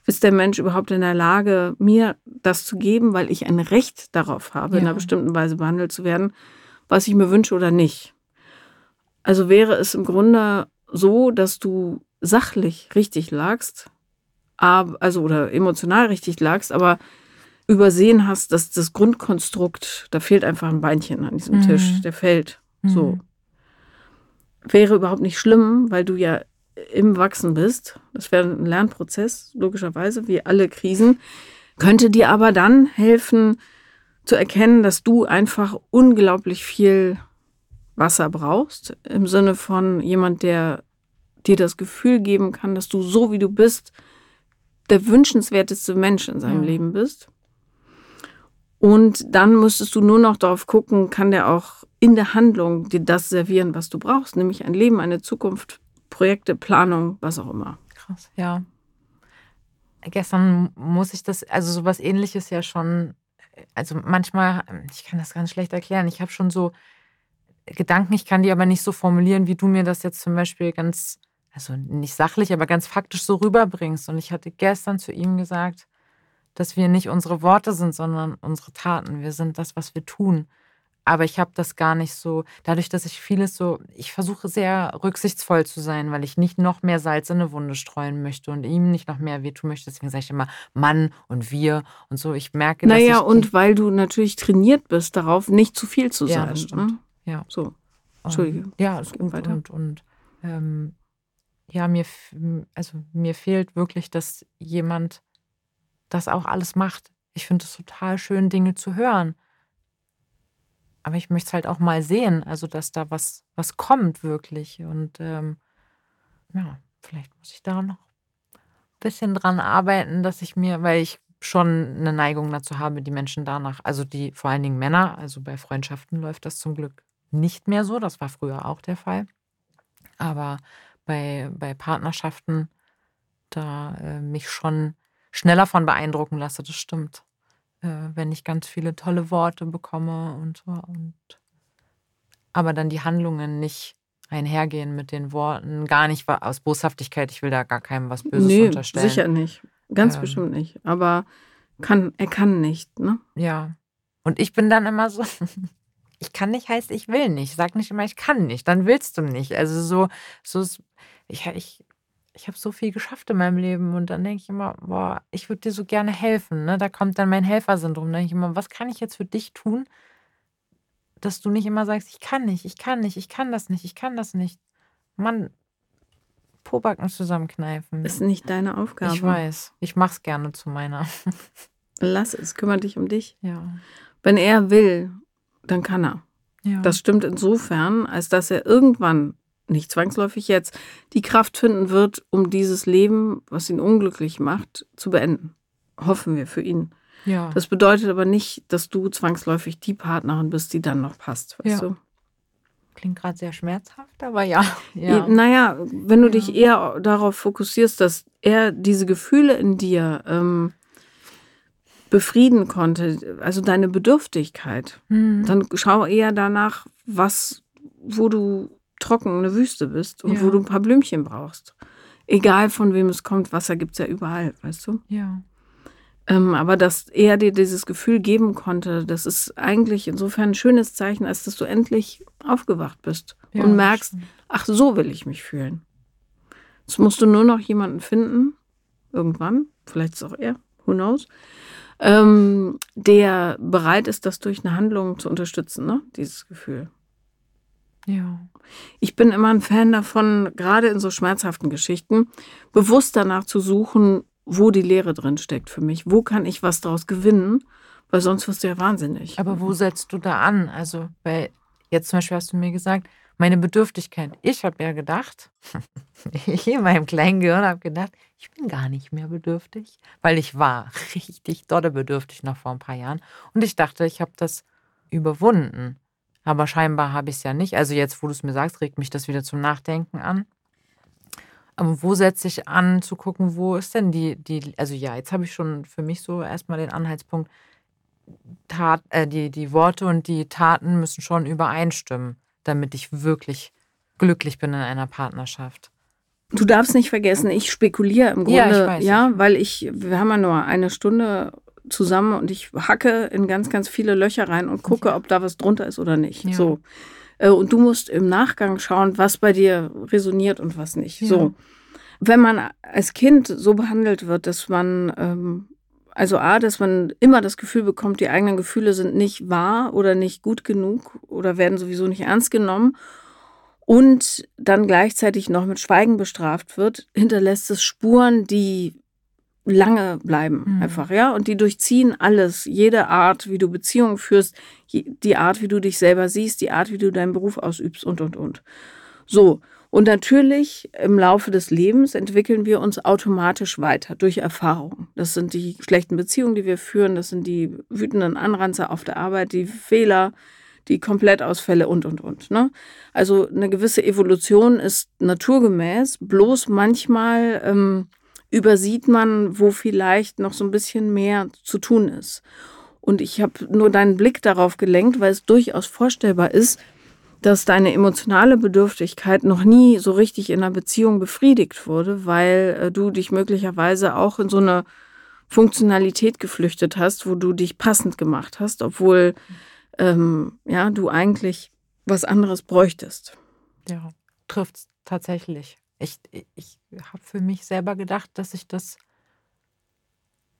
ist der Mensch überhaupt in der Lage, mir das zu geben, weil ich ein Recht darauf habe, ja. in einer bestimmten Weise behandelt zu werden was ich mir wünsche oder nicht. Also wäre es im Grunde so, dass du sachlich richtig lagst, also oder emotional richtig lagst, aber übersehen hast, dass das Grundkonstrukt, da fehlt einfach ein Beinchen an diesem mhm. Tisch, der fällt. Mhm. So. Wäre überhaupt nicht schlimm, weil du ja im Wachsen bist. Das wäre ein Lernprozess, logischerweise, wie alle Krisen. Könnte dir aber dann helfen, zu erkennen, dass du einfach unglaublich viel Wasser brauchst, im Sinne von jemand, der dir das Gefühl geben kann, dass du so wie du bist, der wünschenswerteste Mensch in seinem ja. Leben bist. Und dann müsstest du nur noch darauf gucken, kann der auch in der Handlung dir das servieren, was du brauchst, nämlich ein Leben, eine Zukunft, Projekte, Planung, was auch immer. Krass, ja. Gestern muss ich das, also sowas ähnliches ja schon also manchmal, ich kann das ganz schlecht erklären. Ich habe schon so Gedanken, ich kann die aber nicht so formulieren, wie du mir das jetzt zum Beispiel ganz, also nicht sachlich, aber ganz faktisch so rüberbringst. Und ich hatte gestern zu ihm gesagt, dass wir nicht unsere Worte sind, sondern unsere Taten. Wir sind das, was wir tun. Aber ich habe das gar nicht so, dadurch, dass ich vieles so, ich versuche sehr rücksichtsvoll zu sein, weil ich nicht noch mehr Salz in eine Wunde streuen möchte und ihm nicht noch mehr wehtun möchte. Deswegen sage ich immer Mann und wir und so. Ich merke, naja, dass ich und weil du natürlich trainiert bist darauf, nicht zu viel zu ja, sein. das stimmt. Ne? Ja. So. Entschuldige. Und, ja, ist gut. weiter. Und, und ähm, ja, mir, also mir fehlt wirklich, dass jemand das auch alles macht. Ich finde es total schön, Dinge zu hören. Aber ich möchte es halt auch mal sehen, also dass da was, was kommt wirklich. Und ähm, ja, vielleicht muss ich da noch ein bisschen dran arbeiten, dass ich mir, weil ich schon eine Neigung dazu habe, die Menschen danach, also die vor allen Dingen Männer, also bei Freundschaften läuft das zum Glück nicht mehr so. Das war früher auch der Fall. Aber bei, bei Partnerschaften, da äh, mich schon schneller von beeindrucken lasse, das stimmt. Äh, wenn ich ganz viele tolle Worte bekomme und so. Und aber dann die Handlungen nicht einhergehen mit den Worten, gar nicht aus Boshaftigkeit, ich will da gar keinem was Böses nee, unterstellen. sicher nicht. Ganz Ähm. bestimmt nicht. Aber kann, er kann nicht, ne? Ja. Und ich bin dann immer so, (laughs) ich kann nicht heißt, ich will nicht. Sag nicht immer, ich kann nicht, dann willst du nicht. Also so, so ist, ich, ich, ich habe so viel geschafft in meinem Leben und dann denke ich immer, boah, ich würde dir so gerne helfen. Ne? Da kommt dann mein Helfersyndrom. Da denke ich immer, was kann ich jetzt für dich tun, dass du nicht immer sagst, ich kann nicht, ich kann nicht, ich kann das nicht, ich kann das nicht. Mann, Pobacken zusammenkneifen. Ist nicht deine Aufgabe. ich weiß, ich mach's gerne zu meiner. Lass es, kümmere dich um dich. Ja. Wenn er will, dann kann er. ja. Das stimmt insofern, als dass er irgendwann, nicht zwangsläufig jetzt, die Kraft finden wird, um dieses Leben, was ihn unglücklich macht, zu beenden. Hoffen wir für ihn. ja. Das bedeutet aber nicht, dass du zwangsläufig die Partnerin bist, die dann noch passt, weißt Ja. du? Klingt gerade sehr schmerzhaft, aber (laughs) ja. ja. Naja, wenn du Ja. dich eher darauf fokussierst, dass er diese Gefühle in dir ähm, befrieden konnte, also deine Bedürftigkeit, Hm. dann schau eher danach, was, wo du trocken eine Wüste bist und Ja. wo du ein paar Blümchen brauchst. Egal von wem es kommt, Wasser gibt es ja überall, weißt du? Ja. Ähm, aber dass er dir dieses Gefühl geben konnte, das ist eigentlich insofern ein schönes Zeichen, als dass du endlich aufgewacht bist Ja, und merkst, ach, so will ich mich fühlen. Jetzt musst du nur noch jemanden finden, irgendwann, vielleicht ist es auch er, who knows, ähm, der bereit ist, das durch eine Handlung zu unterstützen, ne? dieses Gefühl. Ja. Ich bin immer ein Fan davon, gerade in so schmerzhaften Geschichten, bewusst danach zu suchen, wo die Leere drin steckt für mich. Wo kann ich was daraus gewinnen? Weil sonst wirst du ja wahnsinnig. Aber wo setzt du da an? Also, weil jetzt zum Beispiel hast du mir gesagt, meine Bedürftigkeit. Ich habe ja gedacht, (laughs) ich in meinem kleinen Gehirn habe gedacht, ich bin gar nicht mehr bedürftig, weil ich war (laughs) richtig dolle bedürftig noch vor ein paar Jahren. Und ich dachte, ich habe das überwunden. Aber scheinbar habe ich es ja nicht. Also jetzt, wo du es mir sagst, regt mich das wieder zum Nachdenken an. Aber wo setze ich an, zu gucken, wo ist denn die, die also ja, jetzt habe ich schon für mich so erstmal den Anhaltspunkt, Tat, äh, die, die Worte und die Taten müssen schon übereinstimmen, damit ich wirklich glücklich bin in einer Partnerschaft. Du darfst nicht vergessen, ich spekuliere im Grunde, Ja, ja, ich weiß, ich weil ich, wir haben ja nur eine Stunde zusammen und ich hacke in ganz, ganz viele Löcher rein und gucke, ob da was drunter ist oder nicht. Ja. So. Äh, Und du musst im Nachgang schauen, was bei dir resoniert und was nicht. Ja. So. Wenn man als Kind so behandelt wird, dass man, ähm, also A, dass man immer das Gefühl bekommt, die eigenen Gefühle sind nicht wahr oder nicht gut genug oder werden sowieso nicht ernst genommen und dann gleichzeitig noch mit Schweigen bestraft wird, hinterlässt es Spuren, die lange bleiben Mhm. einfach, ja, und die durchziehen alles, jede Art, wie du Beziehungen führst, die Art, wie du dich selber siehst, die Art, wie du deinen Beruf ausübst und und und. So, und natürlich im Laufe des Lebens entwickeln wir uns automatisch weiter durch Erfahrung. Das sind die schlechten Beziehungen, die wir führen, das sind die wütenden Anranzer auf der Arbeit, die Fehler, die Komplettausfälle und, und, und. Ne? Also eine gewisse Evolution ist naturgemäß, bloß manchmal ähm, übersieht man, wo vielleicht noch so ein bisschen mehr zu tun ist. Und ich habe nur deinen Blick darauf gelenkt, weil es durchaus vorstellbar ist, dass deine emotionale Bedürftigkeit noch nie so richtig in einer Beziehung befriedigt wurde, weil äh, du dich möglicherweise auch in so eine Funktionalität geflüchtet hast, wo du dich passend gemacht hast, obwohl ähm, ja, du eigentlich was anderes bräuchtest. Ja, trifft es tatsächlich. Ich, ich habe für mich selber gedacht, dass ich das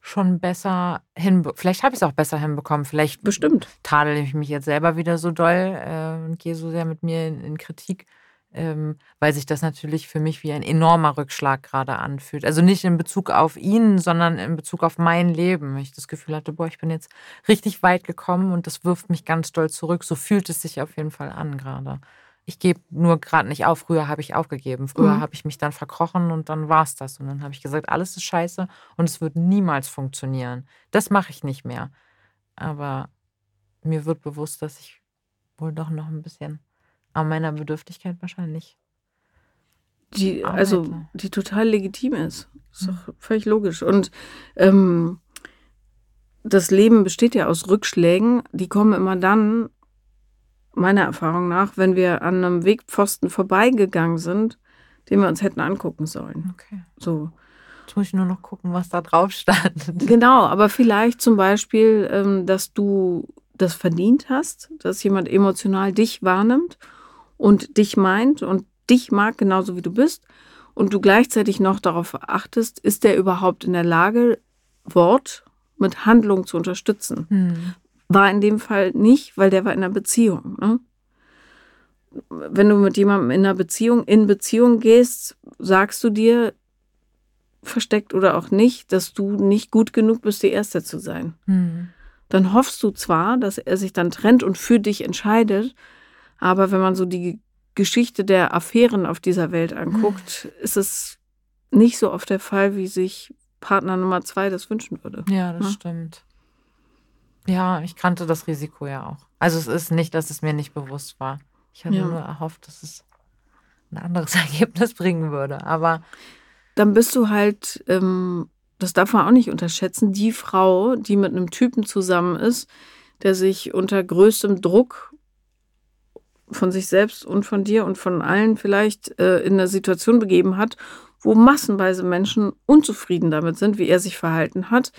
schon besser hinbekommen. Vielleicht habe ich es auch besser hinbekommen. Vielleicht bestimmt tadel ich mich jetzt selber wieder so doll äh, und gehe so sehr mit mir in, in Kritik, ähm, weil sich das natürlich für mich wie ein enormer Rückschlag gerade anfühlt. Also nicht in Bezug auf ihn, sondern in Bezug auf mein Leben. Ich das Gefühl hatte, boah, ich bin jetzt richtig weit gekommen und das wirft mich ganz doll zurück. So fühlt es sich auf jeden Fall an gerade ich gebe nur gerade nicht auf. Früher habe ich aufgegeben. Früher mhm. habe ich mich dann verkrochen und dann war es das. Und dann habe ich gesagt, alles ist scheiße und es wird niemals funktionieren. Das mache ich nicht mehr. Aber mir wird bewusst, dass ich wohl doch noch ein bisschen an meiner Bedürftigkeit wahrscheinlich. Die, also, die total legitim ist. Ist doch mhm. völlig logisch. Und ähm, das Leben besteht ja aus Rückschlägen. Die kommen immer dann, meiner Erfahrung nach, wenn wir an einem Wegpfosten vorbeigegangen sind, den wir uns hätten angucken sollen. Okay. So. Jetzt muss ich nur noch gucken, was da drauf stand. Genau, aber vielleicht zum Beispiel, ähm, dass du das verdient hast, dass jemand emotional dich wahrnimmt und dich meint und dich mag genauso wie du bist und du gleichzeitig noch darauf achtest, ist der überhaupt in der Lage, Wort mit Handlung zu unterstützen. Hm. War in dem Fall nicht, weil der war in einer Beziehung. Ne? Wenn du mit jemandem in einer Beziehung, in Beziehung gehst, sagst du dir, versteckt oder auch nicht, dass du nicht gut genug bist, die Erste zu sein. Mhm. Dann hoffst du zwar, dass er sich dann trennt und für dich entscheidet, aber wenn man so die Geschichte der Affären auf dieser Welt anguckt, mhm. ist es nicht so oft der Fall, wie sich Partner Nummer zwei das wünschen würde. Ja, das ja? Ne? stimmt. Ja, ich kannte das Risiko ja auch. Also es ist nicht, dass es mir nicht bewusst war. Ich hatte ja. nur erhofft, dass es ein anderes (laughs) Ergebnis bringen würde. Aber dann bist du halt, ähm, das darf man auch nicht unterschätzen, die Frau, die mit einem Typen zusammen ist, der sich unter größtem Druck von sich selbst und von dir und von allen vielleicht äh, in eine Situation begeben hat, wo massenweise Menschen unzufrieden damit sind, wie er sich verhalten hat,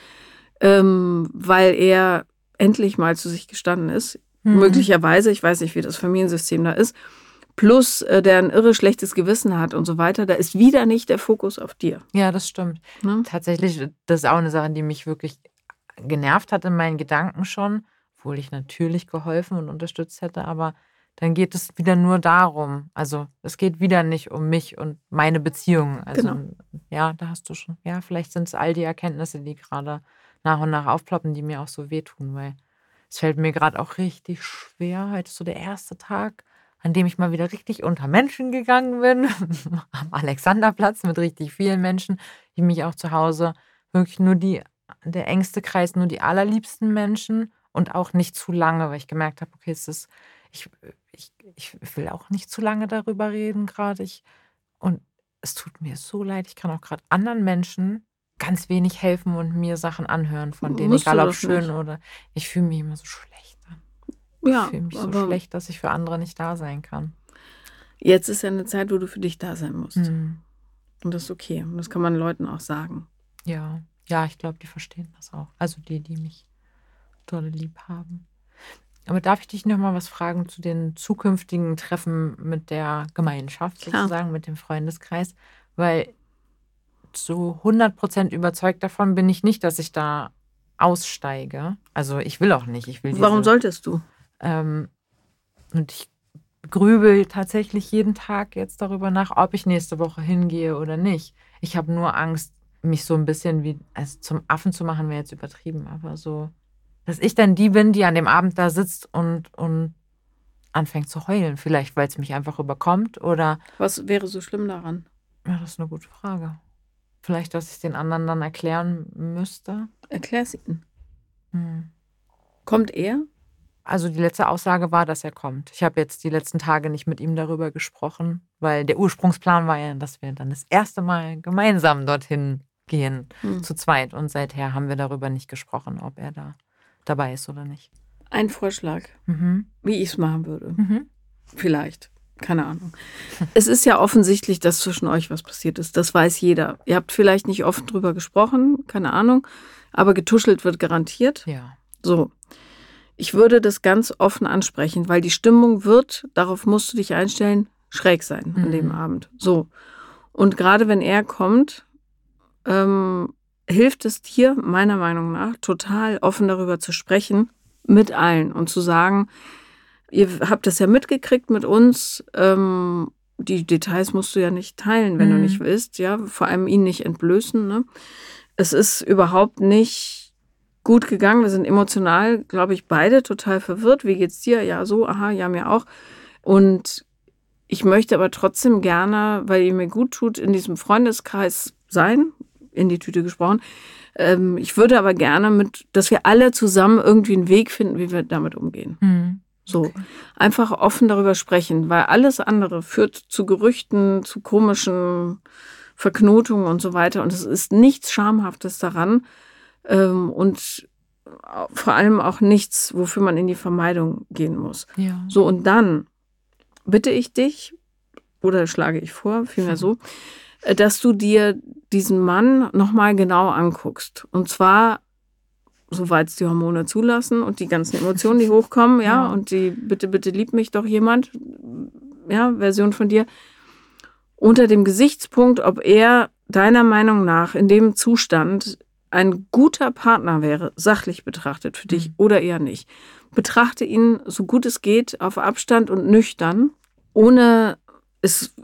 ähm, weil er endlich mal zu sich gestanden ist. Mhm. Möglicherweise, ich weiß nicht, wie das Familiensystem da ist, plus äh, der ein irre schlechtes Gewissen hat und so weiter, da ist wieder nicht der Fokus auf dir. Ja, das stimmt. Ne? Tatsächlich, das ist auch eine Sache, die mich wirklich genervt hat in meinen Gedanken schon, obwohl ich natürlich geholfen und unterstützt hätte, aber dann geht es wieder nur darum. Also es geht wieder nicht um mich und meine Beziehung. Also genau. ja, da hast du schon, ja, vielleicht sind es all die Erkenntnisse, die gerade nach und nach aufploppen, die mir auch so wehtun, weil es fällt mir gerade auch richtig schwer. Heute ist so der erste Tag, an dem ich mal wieder richtig unter Menschen gegangen bin, (laughs) am Alexanderplatz mit richtig vielen Menschen, die mich auch zu Hause wirklich nur die, der engste Kreis, nur die allerliebsten Menschen und auch nicht zu lange, weil ich gemerkt habe, okay, es ist, ich, ich, ich will auch nicht zu lange darüber reden gerade. und es tut mir so leid, ich kann auch gerade anderen Menschen ganz wenig helfen und mir Sachen anhören von denen, Musst egal ob schön nicht. oder. Ich fühle mich immer so schlecht an. Ja, ich fühle mich so schlecht, dass ich für andere nicht da sein kann. Jetzt ist ja eine Zeit, wo du für dich da sein musst. Mhm. Und das ist okay. Und das kann man Leuten auch sagen. Ja, ja, ich glaube, die verstehen das auch. Also die, die mich tolle lieb haben. Aber darf ich dich noch mal was fragen zu den zukünftigen Treffen mit der Gemeinschaft, Klar. sozusagen, mit dem Freundeskreis? Weil so 100% überzeugt davon bin ich nicht, dass ich da aussteige. Also ich will auch nicht. Ich will diese, Warum solltest du? Ähm, und ich grübel tatsächlich jeden Tag jetzt darüber nach, ob ich nächste Woche hingehe oder nicht. Ich habe nur Angst, mich so ein bisschen wie also zum Affen zu machen, wäre jetzt übertrieben, aber so, dass ich dann die bin, die an dem Abend da sitzt und, und anfängt zu heulen. Vielleicht, weil es mich einfach überkommt oder. Was wäre so schlimm daran? Ja, das ist eine gute Frage. Vielleicht, dass ich den anderen dann erklären müsste. Erklär's ihnen. Hm. Kommt er? Also die letzte Aussage war, dass er kommt. Ich habe jetzt die letzten Tage nicht mit ihm darüber gesprochen, weil der Ursprungsplan war ja, dass wir dann das erste Mal gemeinsam dorthin gehen, hm. zu zweit. Und seither haben wir darüber nicht gesprochen, ob er da dabei ist oder nicht. Ein Vorschlag, Mhm. wie ich es machen würde. Mhm. Vielleicht. Keine Ahnung. Es ist ja offensichtlich, dass zwischen euch was passiert ist. Das weiß jeder. Ihr habt vielleicht nicht offen drüber gesprochen, keine Ahnung, aber getuschelt wird garantiert. Ja. So. Ich würde das ganz offen ansprechen, weil die Stimmung wird, darauf musst du dich einstellen, schräg sein an Mhm. dem Abend. So. Und gerade wenn er kommt, ähm, hilft es dir, meiner Meinung nach, total offen darüber zu sprechen mit allen und zu sagen, ihr habt das ja mitgekriegt mit uns, ähm, die Details musst du ja nicht teilen, wenn du Mhm. nicht willst, ja, vor allem ihn nicht entblößen. Ne? Es ist überhaupt nicht gut gegangen. Wir sind emotional, glaube ich, beide total verwirrt. Wie geht's dir? Ja, so, aha, ja, mir auch. Und ich möchte aber trotzdem gerne, weil ihr mir gut tut, in diesem Freundeskreis sein, in die Tüte gesprochen. Ähm, ich würde aber gerne mit, dass wir alle zusammen irgendwie einen Weg finden, wie wir damit umgehen. Mhm. So, einfach offen darüber sprechen, weil alles andere führt zu Gerüchten, zu komischen Verknotungen und so weiter. Und es ist nichts Schamhaftes daran ähm, und vor allem auch nichts, wofür man in die Vermeidung gehen muss. Ja. So, und dann bitte ich dich, oder schlage ich vor, vielmehr so, äh, dass du dir diesen Mann nochmal genau anguckst. Und zwar, soweit es die Hormone zulassen und die ganzen Emotionen, die hochkommen, ja, Ja. und die bitte, bitte lieb mich doch jemand, ja, Version von dir, unter dem Gesichtspunkt, ob er deiner Meinung nach in dem Zustand ein guter Partner wäre, sachlich betrachtet für dich Mhm. oder eher nicht. Betrachte ihn so gut es geht auf Abstand und nüchtern, ohne ist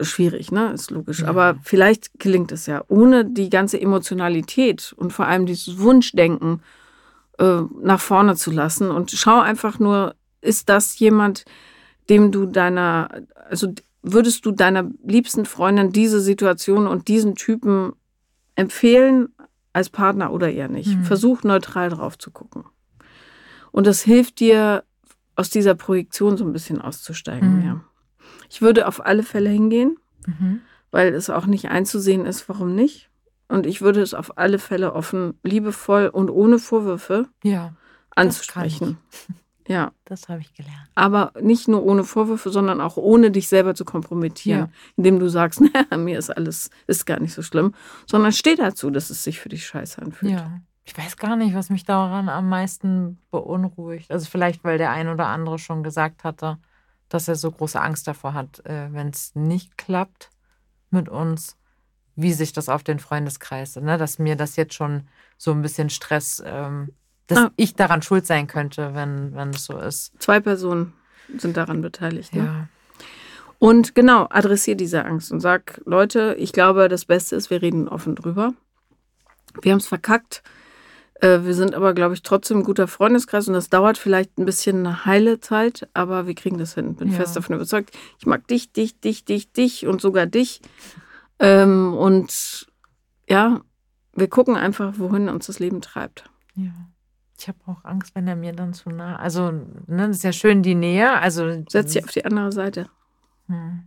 schwierig, ne? Ist logisch. Ja. Aber vielleicht gelingt es ja, ohne die ganze Emotionalität und vor allem dieses Wunschdenken äh, nach vorne zu lassen. Und schau einfach nur, ist das jemand, dem du deiner, also würdest du deiner liebsten Freundin diese Situation und diesen Typen empfehlen als Partner oder eher nicht? Mhm. Versuch neutral drauf zu gucken. Und das hilft dir, aus dieser Projektion so ein bisschen auszusteigen. Mhm. Ja. Ich würde auf alle Fälle hingehen, Mhm. weil es auch nicht einzusehen ist, warum nicht. Und ich würde es auf alle Fälle offen, liebevoll und ohne Vorwürfe Ja, anzusprechen. (laughs) Ja, das habe ich gelernt. aber nicht nur ohne Vorwürfe, sondern auch ohne dich selber zu kompromittieren, Ja. indem du sagst, (laughs) naja, mir ist alles, ist gar nicht so schlimm, sondern steh dazu, dass es sich für dich scheiße anfühlt. Ja. Ich weiß gar nicht, was mich daran am meisten beunruhigt. Also vielleicht, weil der ein oder andere schon gesagt hatte, dass er so große Angst davor hat, äh, wenn es nicht klappt mit uns, wie sich das auf den Freundeskreis, ne? dass mir das jetzt schon so ein bisschen Stress, ähm, dass Ah. ich daran schuld sein könnte, wenn, wenn es so ist. Zwei Personen sind daran beteiligt. Ne? Ja. Und genau, adressier diese Angst und sag, Leute, ich glaube, das Beste ist, wir reden offen drüber. Wir haben es verkackt. Äh, Wir sind aber, glaube ich, trotzdem ein guter Freundeskreis und das dauert vielleicht ein bisschen eine heile Zeit, aber wir kriegen das hin. Bin Ja. fest davon überzeugt. Ich mag dich, dich, dich, dich, dich und sogar dich. Ähm, und ja, wir gucken einfach, wohin uns das Leben treibt. Ja. Ich habe auch Angst, wenn er mir dann zu nah. Also, ne, das ist ja schön die Nähe. Also Setz dich auf die andere Seite. Hm.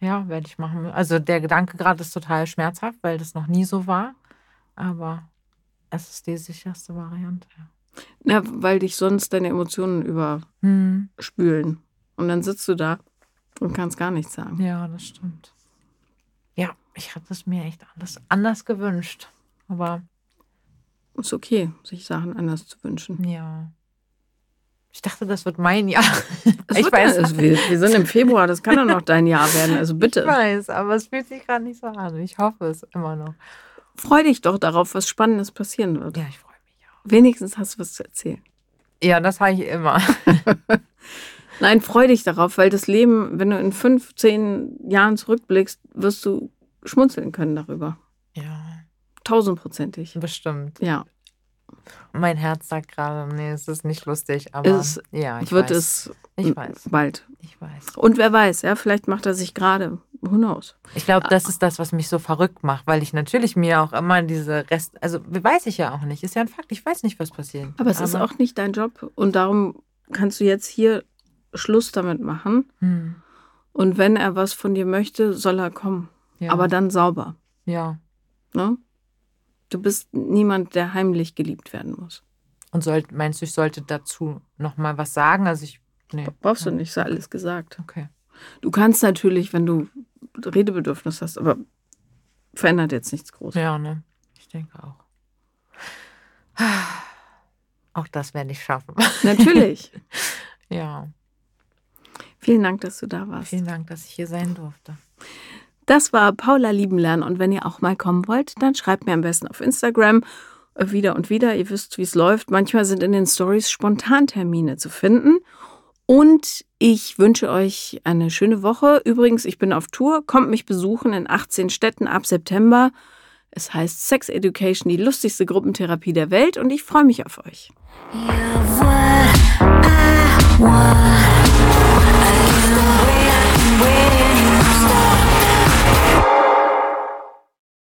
Ja, werde ich machen. Also der Gedanke gerade ist total schmerzhaft, weil das noch nie so war. Aber es ist die sicherste Variante. Ja, weil dich sonst deine Emotionen Hm. überspülen. Und dann sitzt du da und kannst gar nichts sagen. Ja, das stimmt. Ja, ich hatte es mir echt anders, anders gewünscht. Aber Ist okay, sich Sachen anders zu wünschen. ja. Ich dachte, das wird mein Jahr. Es ich weiß. ja- es- wir, wir sind im Februar, das kann doch noch dein Jahr werden. Also (laughs) bitte, Ich weiß, aber es fühlt sich gerade nicht so an. Ich hoffe es immer noch. Freu dich doch darauf, was Spannendes passieren wird. Ja, ich freue mich auch. Wenigstens hast du was zu erzählen. Ja, das habe ich immer. (laughs) (laughs) Nein, freu dich darauf, weil das Leben, wenn du in fünf, zehn Jahren zurückblickst, wirst du schmunzeln können darüber. Ja, Tausendprozentig. bestimmt. Ja, Mein Herz sagt gerade, nee, es ist nicht lustig, aber Es ja, ich wird weiß. es Ich weiß. bald. Ich weiß. Und wer weiß, ja, vielleicht macht er sich gerade, who knows. Ich glaube, das ist das, was mich so verrückt macht, weil ich natürlich mir auch immer diese Rest, also weiß ich ja auch nicht, ist ja ein Fakt, ich weiß nicht, was passiert. Aber es ist auch nicht dein Job und darum kannst du jetzt hier Schluss damit machen. Hm, Und wenn er was von dir möchte, soll er kommen. ja, Aber dann sauber. ja, Ne? Du bist niemand, der heimlich geliebt werden muss. Und soll, meinst du, ich sollte dazu noch mal was sagen? Also ich nee. Brauchst du nicht, ist ja alles gesagt. Okay. Du kannst natürlich, wenn du Redebedürfnis hast, aber verändert jetzt nichts Großes. Ja, ne? Ich denke auch. Auch das werde ich schaffen. (laughs) Natürlich. ja. Vielen Dank, dass du da warst. Vielen Dank, dass ich hier sein durfte. Das war Paula Liebenlernen und wenn ihr auch mal kommen wollt, dann schreibt mir am besten auf Instagram wieder und wieder. Ihr wisst, wie es läuft. Manchmal sind in den Stories Spontantermine zu finden. Und ich wünsche euch eine schöne Woche. Übrigens, ich bin auf Tour. Kommt mich besuchen in 18 Städten ab September. Es heißt Sex Education, die lustigste Gruppentherapie der Welt. Und ich freue mich auf euch.